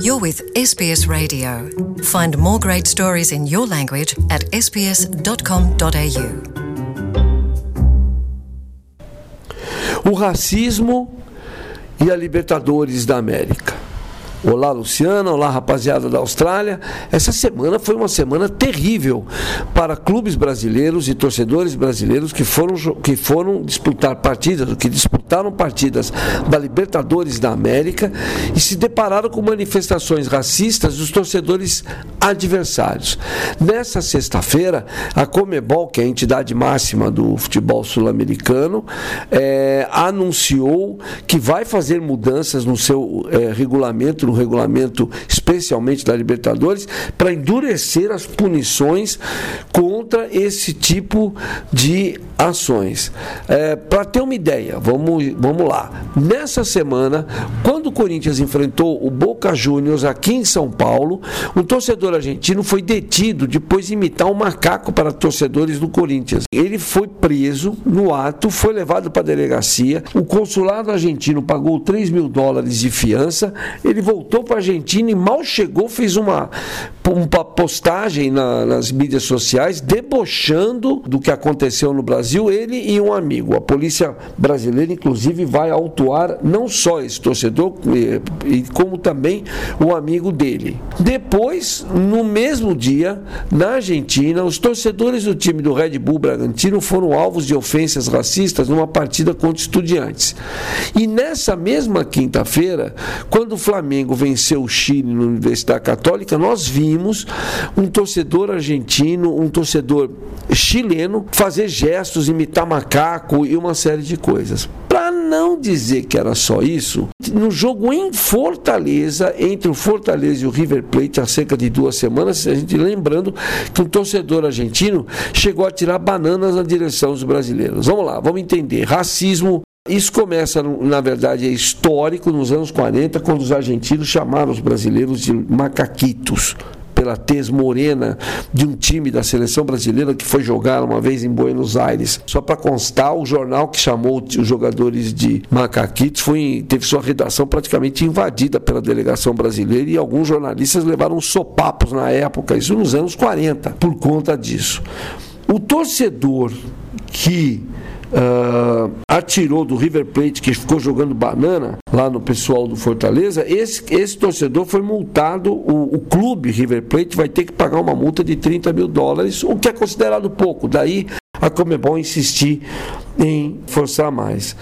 You're with SBS Radio. Find more great stories in your language at sbs.com.au. O racismo e a Libertadores da América. Olá, Luciana. Olá, rapaziada da Austrália. Essa semana foi uma semana terrível para clubes brasileiros e torcedores brasileiros que foram, que foram disputar partidas, que disputaram partidas da Libertadores da América e se depararam com manifestações racistas dos torcedores adversários. Nessa sexta-feira, a Comebol, que é a entidade máxima do futebol sul-americano, é, anunciou que vai fazer mudanças no seu é, regulamento no regulamento, especialmente da Libertadores, para endurecer as punições contra esse tipo de ações. É, para ter uma ideia, vamos, vamos lá. Nessa semana, quando o Corinthians enfrentou o Boca Juniors aqui em São Paulo, um torcedor argentino foi detido depois de imitar um macaco para torcedores do Corinthians. Ele foi preso no ato, foi levado para a delegacia. O consulado argentino pagou 3 mil dólares de fiança. Ele voltou voltou para a Argentina e mal chegou, fez uma, uma postagem na, nas mídias sociais debochando do que aconteceu no Brasil, ele e um amigo. A polícia brasileira, inclusive, vai autuar não só esse torcedor, como também o amigo dele. Depois, no mesmo dia, na Argentina, os torcedores do time do Red Bull Bragantino foram alvos de ofensas racistas numa partida contra estudiantes. E nessa mesma quinta-feira, quando o Flamengo Venceu o Chile na Universidade Católica, nós vimos um torcedor argentino, um torcedor chileno fazer gestos, imitar macaco e uma série de coisas. Para não dizer que era só isso, no jogo em Fortaleza, entre o Fortaleza e o River Plate, há cerca de duas semanas, a gente lembrando que um torcedor argentino chegou a tirar bananas na direção dos brasileiros. Vamos lá, vamos entender. Racismo isso começa, na verdade, é histórico nos anos 40, quando os argentinos chamaram os brasileiros de macaquitos pela tez morena de um time da seleção brasileira que foi jogar uma vez em Buenos Aires. Só para constar, o jornal que chamou os jogadores de macaquitos foi, teve sua redação praticamente invadida pela delegação brasileira e alguns jornalistas levaram sopapos na época, isso nos anos 40, por conta disso. O torcedor que uh, atirou do River Plate, que ficou jogando banana lá no pessoal do Fortaleza, esse, esse torcedor foi multado, o, o clube River Plate vai ter que pagar uma multa de 30 mil dólares, o que é considerado pouco. Daí a Comebol insistir em forçar mais.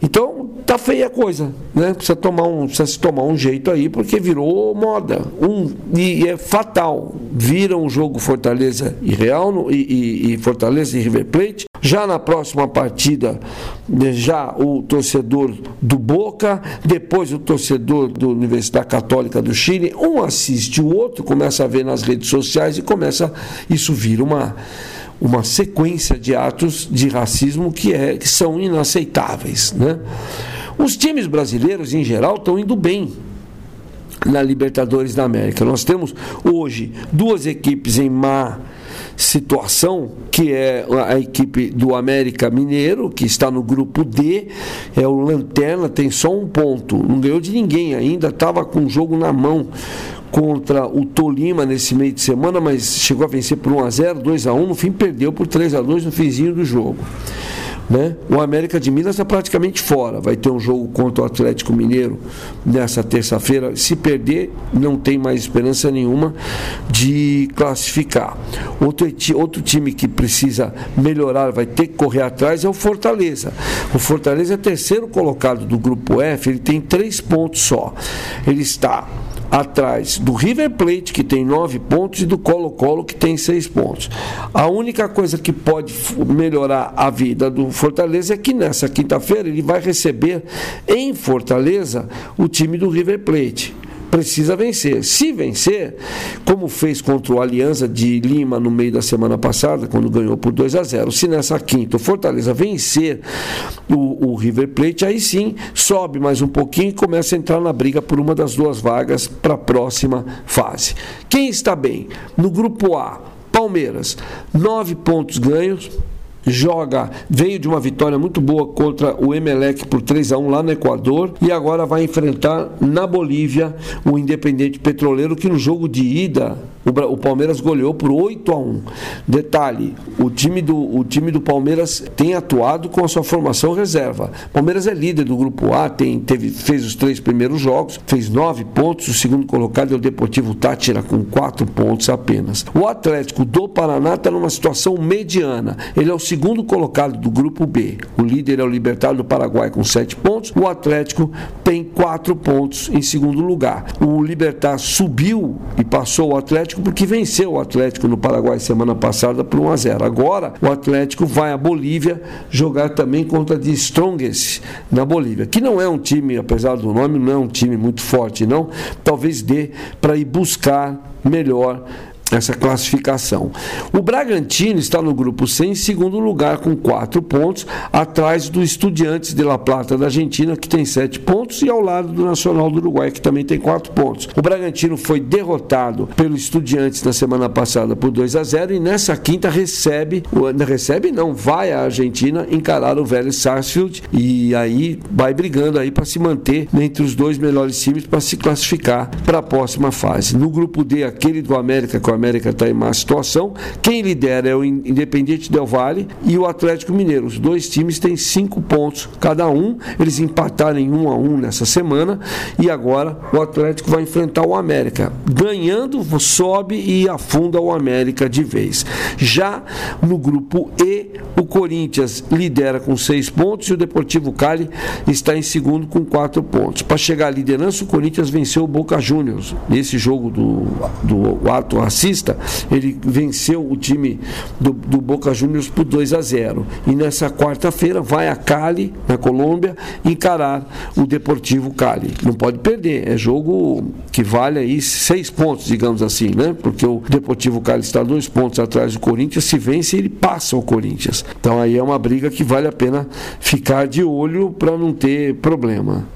Então, tá feia a coisa, né? Precisa tomar um, precisa se tomar um jeito aí, porque virou moda. Um, e é fatal. Vira um jogo Fortaleza e Real e, e, e Fortaleza e River Plate. Já na próxima partida, já o torcedor do Boca, depois o torcedor da Universidade Católica do Chile, um assiste o outro, começa a ver nas redes sociais e começa, isso vira uma uma sequência de atos de racismo que, é, que são inaceitáveis. Né? Os times brasileiros, em geral, estão indo bem na Libertadores da América. Nós temos hoje duas equipes em má situação, que é a equipe do América Mineiro, que está no grupo D, é o Lanterna, tem só um ponto, não ganhou de ninguém ainda, estava com o jogo na mão contra o Tolima nesse meio de semana, mas chegou a vencer por 1 a 0, 2 a 1, no fim perdeu por 3 a 2 no finzinho do jogo. Né? O América de Minas está praticamente fora. Vai ter um jogo contra o Atlético Mineiro nessa terça-feira. Se perder, não tem mais esperança nenhuma de classificar. Outro, outro time que precisa melhorar, vai ter que correr atrás, é o Fortaleza. O Fortaleza é terceiro colocado do grupo F, ele tem três pontos só. Ele está atrás do River Plate, que tem nove pontos, e do Colo-Colo, que tem seis pontos. A única coisa que pode melhorar a vida do Fortaleza é que nessa quinta-feira ele vai receber em Fortaleza o time do River Plate precisa vencer. Se vencer, como fez contra o Aliança de Lima no meio da semana passada, quando ganhou por 2 a 0, se nessa quinta o Fortaleza vencer o, o River Plate, aí sim sobe mais um pouquinho e começa a entrar na briga por uma das duas vagas para a próxima fase. Quem está bem? No grupo A, Palmeiras, nove pontos ganhos joga, veio de uma vitória muito boa contra o Emelec por 3 a 1 lá no Equador e agora vai enfrentar na Bolívia o Independente Petroleiro que no jogo de ida o, Palmeiras goleou por 8 a 1. Detalhe, o time do o time do Palmeiras tem atuado com a sua formação reserva. O Palmeiras é líder do grupo A, tem teve fez os três primeiros jogos, fez nove pontos, o segundo colocado é o Deportivo Tátira com quatro pontos apenas. O Atlético do Paraná está numa situação mediana. Ele é o segundo colocado do grupo B. O líder é o Libertário do Paraguai com sete pontos. O Atlético tem quatro pontos em segundo lugar. O Libertar subiu e passou o Atlético porque venceu o Atlético no Paraguai semana passada por 1 a 0. Agora o Atlético vai à Bolívia jogar também contra de Strongest na Bolívia, que não é um time, apesar do nome, não é um time muito forte, não. Talvez dê para ir buscar melhor essa classificação. O Bragantino está no grupo C em segundo lugar com quatro pontos, atrás do Estudiantes de La Plata da Argentina, que tem sete pontos, e ao lado do Nacional do Uruguai, que também tem quatro pontos. O Bragantino foi derrotado pelo Estudiantes na semana passada por 2 a 0 e nessa quinta recebe, recebe não, vai à Argentina encarar o velho Sarsfield e aí vai brigando aí para se manter entre os dois melhores times para se classificar para a próxima fase. No grupo D, aquele do América com a América está em má situação. Quem lidera é o Independiente Del Valle e o Atlético Mineiro. Os dois times têm cinco pontos cada um. Eles empataram em um a um nessa semana e agora o Atlético vai enfrentar o América. Ganhando, sobe e afunda o América de vez. Já no grupo E, o Corinthians lidera com seis pontos e o Deportivo Cali está em segundo com quatro pontos. Para chegar à liderança, o Corinthians venceu o Boca Juniors nesse jogo do, do ato racista ele venceu o time do, do Boca Juniors por 2 a 0. E nessa quarta-feira vai a Cali, na Colômbia, encarar o Deportivo Cali. Não pode perder, é jogo que vale aí seis pontos, digamos assim, né? Porque o Deportivo Cali está dois pontos atrás do Corinthians, se vence ele passa o Corinthians. Então aí é uma briga que vale a pena ficar de olho para não ter problema.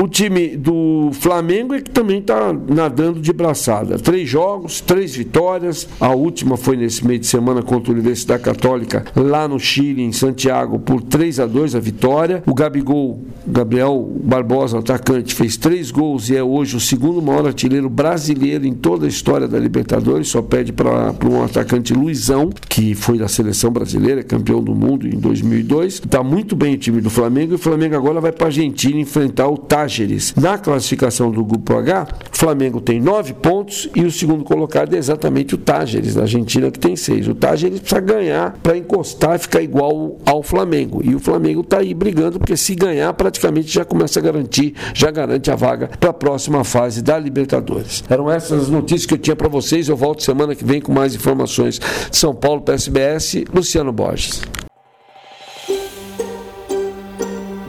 O time do Flamengo é que também está nadando de braçada. Três jogos, três vitórias. A última foi nesse meio de semana contra a Universidade Católica, lá no Chile, em Santiago, por 3 a 2 a vitória. O Gabigol, Gabriel Barbosa, atacante, fez três gols e é hoje o segundo maior artilheiro brasileiro em toda a história da Libertadores. Só pede para um atacante Luizão, que foi da seleção brasileira, campeão do mundo em 2002. Está muito bem o time do Flamengo e o Flamengo agora vai para a Argentina enfrentar o Taj Tágeres. Na classificação do grupo H, Flamengo tem nove pontos e o segundo colocado é exatamente o Tágeres, da Argentina, que tem seis. O Tágeres precisa ganhar para encostar e ficar igual ao Flamengo. E o Flamengo está aí brigando, porque se ganhar, praticamente já começa a garantir, já garante a vaga para a próxima fase da Libertadores. Eram essas as notícias que eu tinha para vocês. Eu volto semana que vem com mais informações São Paulo para SBS. Luciano Borges.